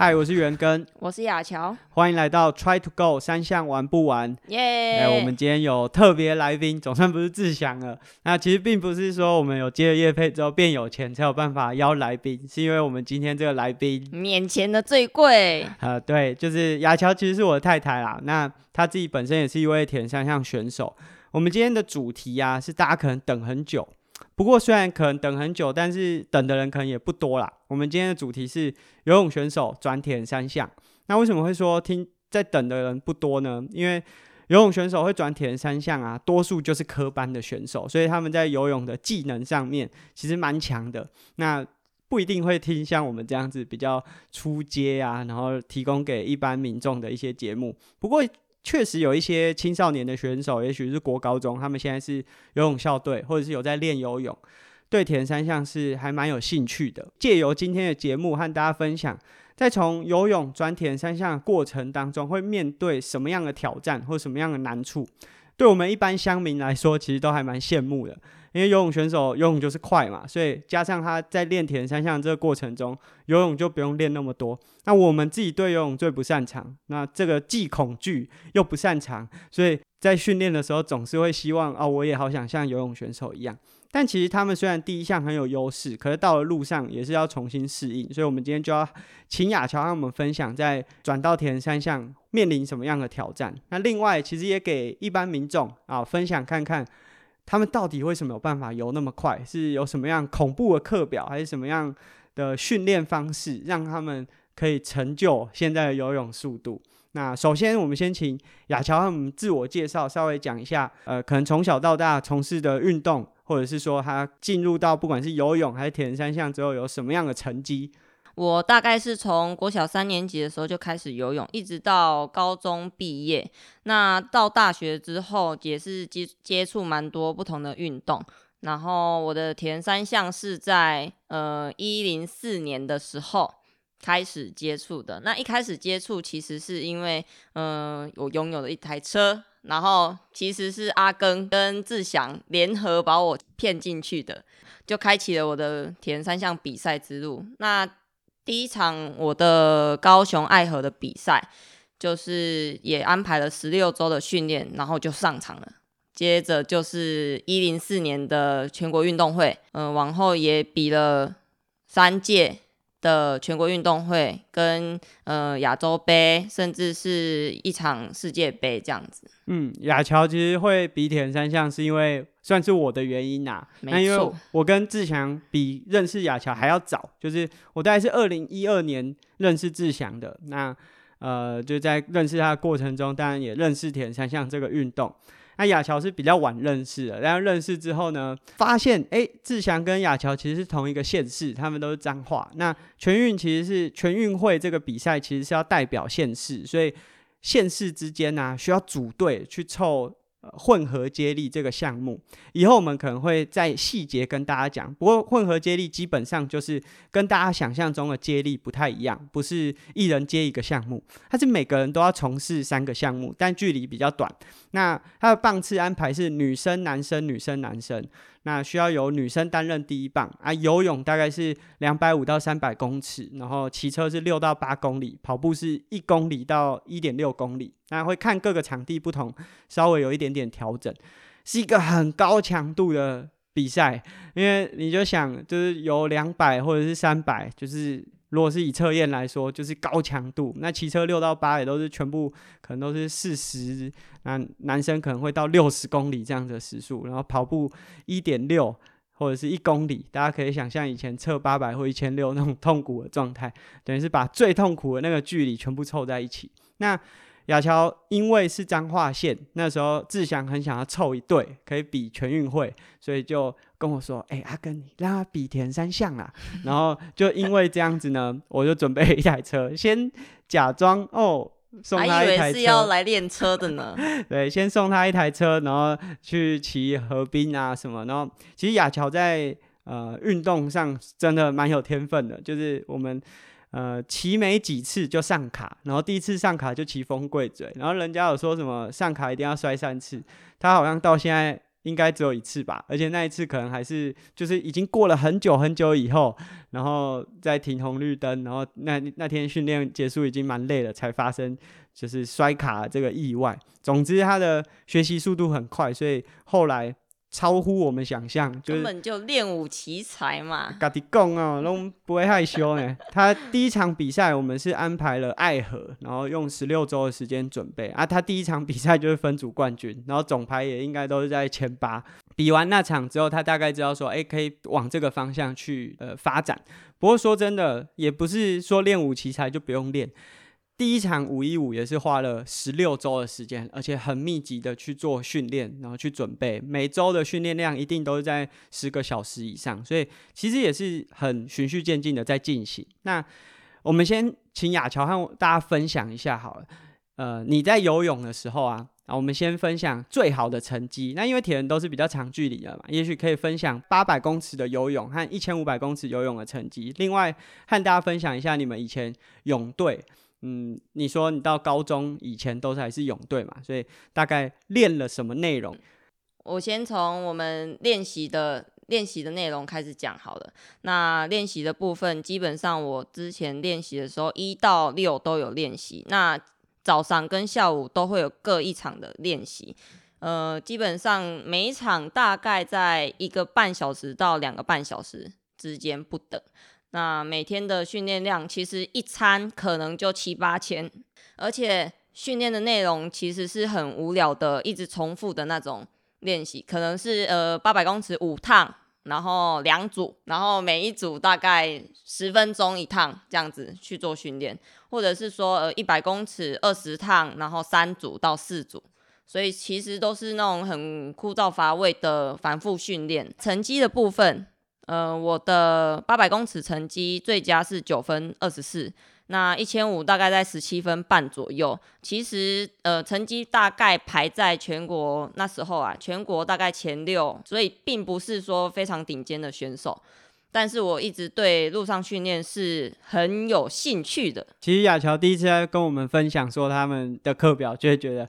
嗨，我是元根，我是雅乔，欢迎来到 Try to Go 三项玩不完。耶、哎，我们今天有特别来宾，总算不是志祥了。那其实并不是说我们有接了业配之后变有钱才有办法邀来宾，是因为我们今天这个来宾，免钱的最贵，呃，对，就是雅乔，其实是我的太太啦。那她自己本身也是一位田三项选手。我们今天的主题啊，是大家可能等很久。不过虽然可能等很久，但是等的人可能也不多啦。我们今天的主题是游泳选手转田三项。那为什么会说听在等的人不多呢？因为游泳选手会转田三项啊，多数就是科班的选手，所以他们在游泳的技能上面其实蛮强的。那不一定会听像我们这样子比较出街啊，然后提供给一般民众的一些节目。不过确实有一些青少年的选手，也许是国高中，他们现在是游泳校队，或者是有在练游泳，对田三项是还蛮有兴趣的。借由今天的节目和大家分享，在从游泳转田三项的过程当中，会面对什么样的挑战或什么样的难处，对我们一般乡民来说，其实都还蛮羡慕的。因为游泳选手游泳就是快嘛，所以加上他在练田三项这个过程中，游泳就不用练那么多。那我们自己对游泳最不擅长，那这个既恐惧又不擅长，所以在训练的时候总是会希望啊，我也好想像游泳选手一样。但其实他们虽然第一项很有优势，可是到了路上也是要重新适应。所以我们今天就要请雅乔和我们分享，在转到田三项面临什么样的挑战。那另外，其实也给一般民众啊分享看看。他们到底为什么有办法游那么快？是有什么样恐怖的课表，还是什么样的训练方式，让他们可以成就现在的游泳速度？那首先，我们先请亚乔他们自我介绍，稍微讲一下，呃，可能从小到大从事的运动，或者是说他进入到不管是游泳还是铁人三项之后，有什么样的成绩？我大概是从国小三年级的时候就开始游泳，一直到高中毕业。那到大学之后也是接接触蛮多不同的运动。然后我的田三项是在呃一零四年的时候开始接触的。那一开始接触其实是因为嗯我拥有了一台车，然后其实是阿根跟志祥联合把我骗进去的，就开启了我的田三项比赛之路。那第一场我的高雄爱河的比赛，就是也安排了十六周的训练，然后就上场了。接着就是一零四年的全国运动会，嗯，往后也比了三届的全国运动会，跟呃亚洲杯，甚至是一场世界杯这样子。嗯，亚乔其实会比铁人三项，是因为。算是我的原因呐，那因为我跟志祥比认识亚乔还要早，就是我大概是二零一二年认识志祥的。那呃，就在认识他的过程中，当然也认识田三项这个运动。那亚乔是比较晚认识的，然后认识之后呢，发现哎，志祥跟亚乔其实是同一个县市，他们都是彰化。那全运其实是全运会这个比赛，其实是要代表县市，所以县市之间呢需要组队去凑。混合接力这个项目，以后我们可能会在细节跟大家讲。不过混合接力基本上就是跟大家想象中的接力不太一样，不是一人接一个项目，它是每个人都要从事三个项目，但距离比较短。那它的棒次安排是女生、男生、女生、男生。那需要由女生担任第一棒啊，游泳大概是两百五到三百公尺，然后骑车是六到八公里，跑步是一公里到一点六公里。那会看各个场地不同，稍微有一点点调整，是一个很高强度的比赛，因为你就想就是有两百或者是三百，就是。如果是以测验来说，就是高强度。那骑车六到八也都是全部可能都是四十，那男生可能会到六十公里这样的时速。然后跑步一点六或者是一公里，大家可以想象以前测八百或一千六那种痛苦的状态，等于是把最痛苦的那个距离全部凑在一起。那亚乔因为是彰化县，那时候志祥很想要凑一队可以比全运会，所以就跟我说：“哎，阿根，你让他比田三项啦。”然后就因为这样子呢，我就准备一台车，先假装哦送他一台车，是要来练车的呢。对，先送他一台车，然后去骑河滨啊什么。然后其实亚乔在呃运动上真的蛮有天分的，就是我们。呃，骑没几次就上卡，然后第一次上卡就骑风贵嘴，然后人家有说什么上卡一定要摔三次，他好像到现在。应该只有一次吧，而且那一次可能还是就是已经过了很久很久以后，然后在停红绿灯，然后那那天训练结束已经蛮累了，才发生就是摔卡这个意外。总之，他的学习速度很快，所以后来。超乎我们想象，根本就练武奇才嘛！嘎迪贡哦，都不会害羞呢。他第一场比赛，我们是安排了爱河，然后用十六周的时间准备啊。他第一场比赛就是分组冠军，然后总排也应该都是在前八。比完那场之后，他大概知道说，哎，可以往这个方向去呃发展。不过说真的，也不是说练武奇才就不用练。第一场五一五也是花了十六周的时间，而且很密集的去做训练，然后去准备。每周的训练量一定都是在十个小时以上，所以其实也是很循序渐进的在进行。那我们先请亚乔和大家分享一下好了。呃，你在游泳的时候啊，啊，我们先分享最好的成绩。那因为铁人都是比较长距离的嘛，也许可以分享八百公尺的游泳和一千五百公尺游泳的成绩。另外和大家分享一下你们以前泳队。嗯，你说你到高中以前都是还是泳队嘛，所以大概练了什么内容？我先从我们练习的练习的内容开始讲好了。那练习的部分，基本上我之前练习的时候，一到六都有练习。那早上跟下午都会有各一场的练习。呃，基本上每一场大概在一个半小时到两个半小时之间不等。那每天的训练量其实一餐可能就七八千，而且训练的内容其实是很无聊的，一直重复的那种练习，可能是呃八百公尺五趟，然后两组，然后每一组大概十分钟一趟这样子去做训练，或者是说呃一百公尺二十趟，然后三组到四组，所以其实都是那种很枯燥乏味的反复训练。成绩的部分。呃，我的八百公尺成绩最佳是九分二十四，那一千五大概在十七分半左右。其实呃，成绩大概排在全国那时候啊，全国大概前六，所以并不是说非常顶尖的选手。但是我一直对路上训练是很有兴趣的。其实亚乔第一次在跟我们分享说他们的课表，就会觉得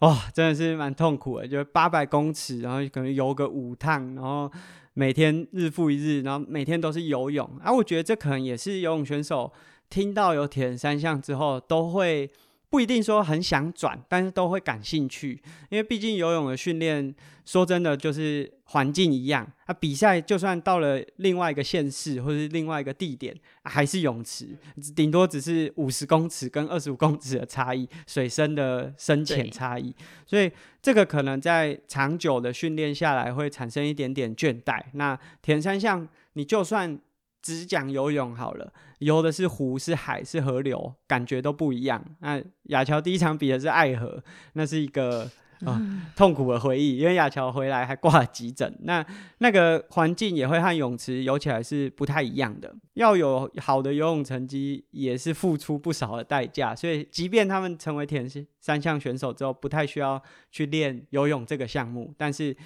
哇，真的是蛮痛苦的，就八百公尺，然后可能游个五趟，然后。每天日复一日，然后每天都是游泳，啊，我觉得这可能也是游泳选手听到有铁人三项之后，都会不一定说很想转，但是都会感兴趣，因为毕竟游泳的训练，说真的就是。环境一样，啊，比赛就算到了另外一个县市或是另外一个地点，还是泳池，顶多只是五十公尺跟二十五公尺的差异，水深的深浅差异，所以这个可能在长久的训练下来会产生一点点倦怠。那田三项，你就算只讲游泳好了，游的是湖、是海、是河流，感觉都不一样。那亚乔第一场比的是爱河，那是一个。啊，痛苦的回忆，因为亚乔回来还挂了急诊。那那个环境也会和泳池游起来是不太一样的。要有好的游泳成绩，也是付出不少的代价。所以，即便他们成为田三项选手之后，不太需要去练游泳这个项目，但是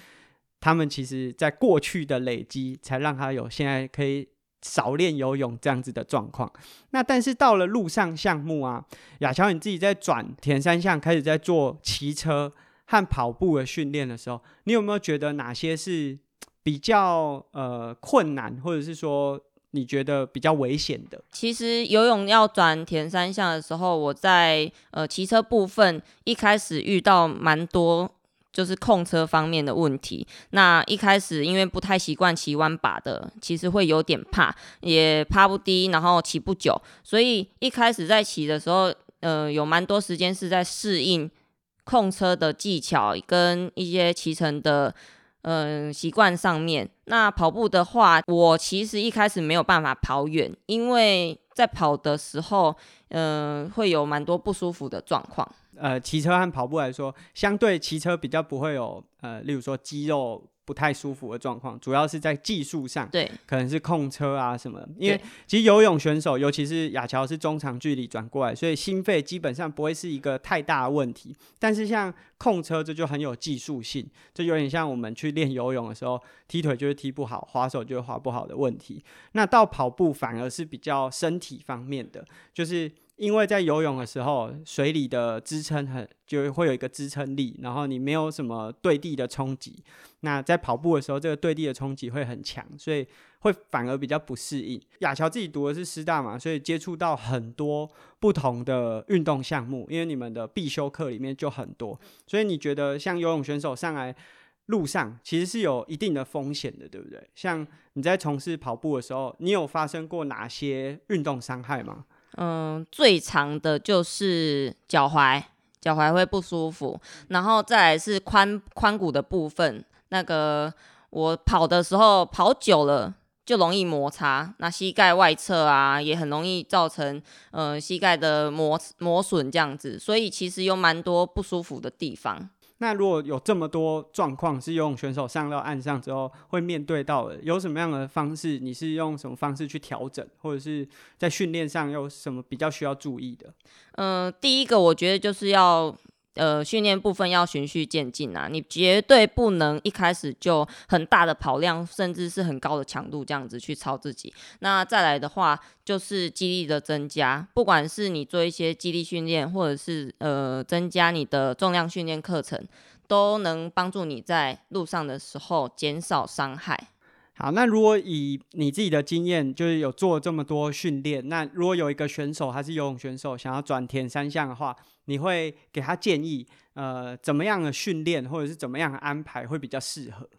他们其实在过去的累积，才让他有现在可以少练游泳这样子的状况。那但是到了陆上项目啊，亚乔你自己在转田三项，开始在做骑车。和跑步的训练的时候，你有没有觉得哪些是比较呃困难，或者是说你觉得比较危险的？其实游泳要转田三项的时候，我在呃骑车部分一开始遇到蛮多就是控车方面的问题。那一开始因为不太习惯骑弯把的，其实会有点怕，也怕不低，然后骑不久，所以一开始在骑的时候，呃，有蛮多时间是在适应。控车的技巧跟一些骑乘的嗯习惯上面，那跑步的话，我其实一开始没有办法跑远，因为在跑的时候，嗯，会有蛮多不舒服的状况。呃，骑车和跑步来说，相对骑车比较不会有呃，例如说肌肉。不太舒服的状况，主要是在技术上，对，可能是控车啊什么。因为其实游泳选手，尤其是亚乔是中长距离转过来，所以心肺基本上不会是一个太大的问题。但是像控车，这就很有技术性，这有点像我们去练游泳的时候，踢腿就是踢不好，滑手就是滑不好的问题。那到跑步反而是比较身体方面的，就是。因为在游泳的时候，水里的支撑很就会有一个支撑力，然后你没有什么对地的冲击。那在跑步的时候，这个对地的冲击会很强，所以会反而比较不适应。亚乔自己读的是师大嘛，所以接触到很多不同的运动项目，因为你们的必修课里面就很多，所以你觉得像游泳选手上来路上其实是有一定的风险的，对不对？像你在从事跑步的时候，你有发生过哪些运动伤害吗？嗯，最长的就是脚踝，脚踝会不舒服，然后再来是髋髋骨的部分。那个我跑的时候跑久了就容易摩擦，那膝盖外侧啊也很容易造成呃膝盖的磨磨损这样子，所以其实有蛮多不舒服的地方。那如果有这么多状况是游泳选手上到岸上之后会面对到的，有什么样的方式？你是用什么方式去调整，或者是在训练上有什么比较需要注意的？嗯，第一个我觉得就是要。呃，训练部分要循序渐进啊，你绝对不能一开始就很大的跑量，甚至是很高的强度这样子去操自己。那再来的话，就是肌力的增加，不管是你做一些肌力训练，或者是呃增加你的重量训练课程，都能帮助你在路上的时候减少伤害。好，那如果以你自己的经验，就是有做这么多训练，那如果有一个选手还是游泳选手想要转田三项的话，你会给他建议，呃，怎么样的训练或者是怎么样的安排会比较适合？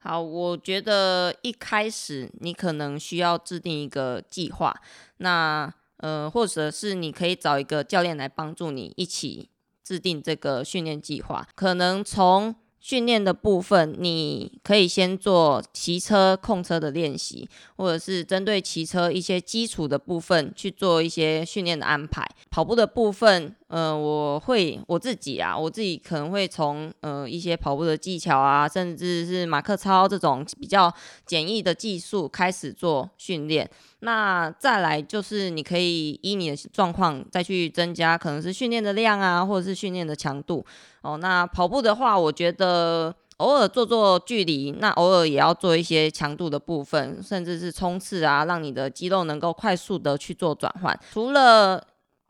好，我觉得一开始你可能需要制定一个计划，那呃，或者是你可以找一个教练来帮助你一起制定这个训练计划，可能从。训练的部分，你可以先做骑车控车的练习，或者是针对骑车一些基础的部分去做一些训练的安排。跑步的部分。呃，我会我自己啊，我自己可能会从呃一些跑步的技巧啊，甚至是马克操这种比较简易的技术开始做训练。那再来就是你可以依你的状况再去增加，可能是训练的量啊，或者是训练的强度。哦，那跑步的话，我觉得偶尔做做距离，那偶尔也要做一些强度的部分，甚至是冲刺啊，让你的肌肉能够快速的去做转换。除了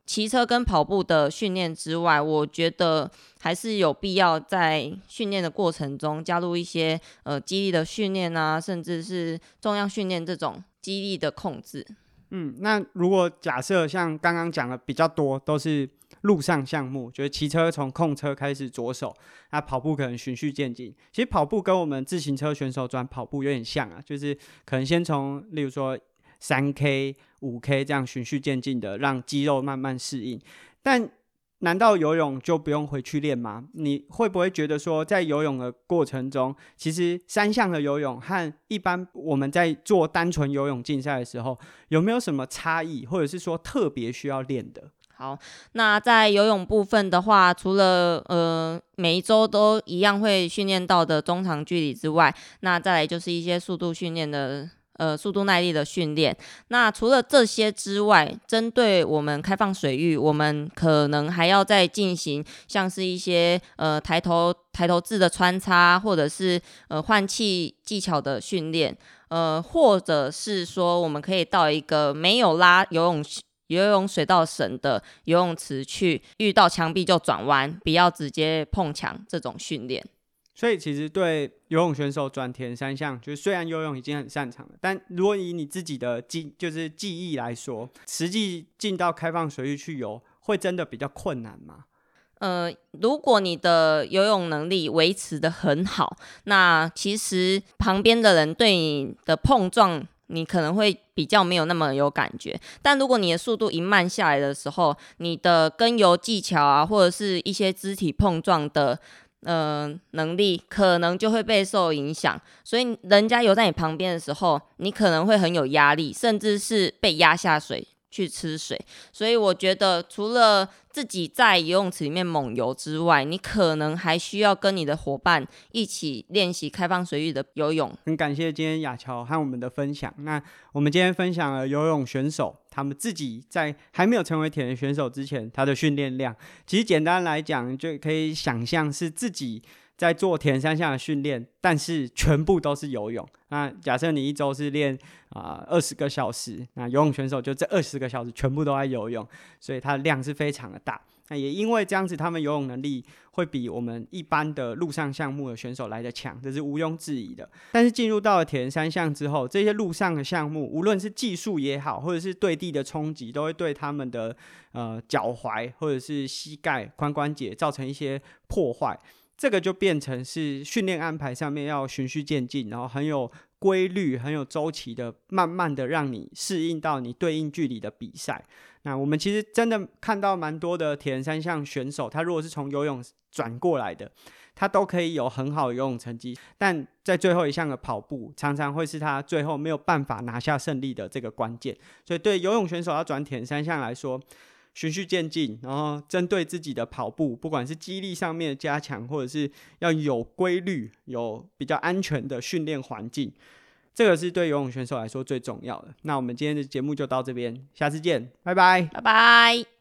骑车跟跑步的训练之外，我觉得还是有必要在训练的过程中加入一些呃肌力的训练啊，甚至是重量训练这种肌力的控制。嗯，那如果假设像刚刚讲的比较多都是路上项目，就是骑车从控车开始着手，那跑步可能循序渐进。其实跑步跟我们自行车选手转跑步有点像啊，就是可能先从例如说。三 K、五 K 这样循序渐进的让肌肉慢慢适应，但难道游泳就不用回去练吗？你会不会觉得说，在游泳的过程中，其实三项的游泳和一般我们在做单纯游泳竞赛的时候，有没有什么差异，或者是说特别需要练的？好，那在游泳部分的话，除了呃每一周都一样会训练到的中长距离之外，那再来就是一些速度训练的。呃，速度耐力的训练。那除了这些之外，针对我们开放水域，我们可能还要再进行像是一些呃抬头抬头字的穿插，或者是呃换气技巧的训练，呃，或者是说我们可以到一个没有拉游泳游泳水道绳的游泳池去，遇到墙壁就转弯，不要直接碰墙这种训练。所以其实对游泳选手转田三项，就是虽然游泳已经很擅长了，但如果以你自己的记就是记忆来说，实际进到开放水域去游，会真的比较困难吗？呃，如果你的游泳能力维持的很好，那其实旁边的人对你的碰撞，你可能会比较没有那么有感觉。但如果你的速度一慢下来的时候，你的跟游技巧啊，或者是一些肢体碰撞的。嗯，能力可能就会被受影响，所以人家游在你旁边的时候，你可能会很有压力，甚至是被压下水去吃水。所以我觉得，除了自己在游泳池里面猛游之外，你可能还需要跟你的伙伴一起练习开放水域的游泳。很感谢今天亚乔和我们的分享。那我们今天分享了游泳选手他们自己在还没有成为铁人选手之前，他的训练量，其实简单来讲就可以想象是自己在做田三项的训练，但是全部都是游泳。那假设你一周是练啊二十个小时，那游泳选手就这二十个小时全部都在游泳，所以它的量是非常的大。那也因为这样子，他们游泳能力会比我们一般的陆上项目的选手来的强，这是毋庸置疑的。但是进入到了铁人三项之后，这些陆上的项目，无论是技术也好，或者是对地的冲击，都会对他们的呃脚踝或者是膝盖、髋关节造成一些破坏。这个就变成是训练安排上面要循序渐进，然后很有规律、很有周期的，慢慢的让你适应到你对应距离的比赛。那我们其实真的看到蛮多的铁人三项选手，他如果是从游泳转过来的，他都可以有很好游泳成绩，但在最后一项的跑步，常常会是他最后没有办法拿下胜利的这个关键。所以对游泳选手要转铁人三项来说，循序渐进，然后针对自己的跑步，不管是肌力上面的加强，或者是要有规律、有比较安全的训练环境，这个是对游泳选手来说最重要的。那我们今天的节目就到这边，下次见，拜拜。拜拜。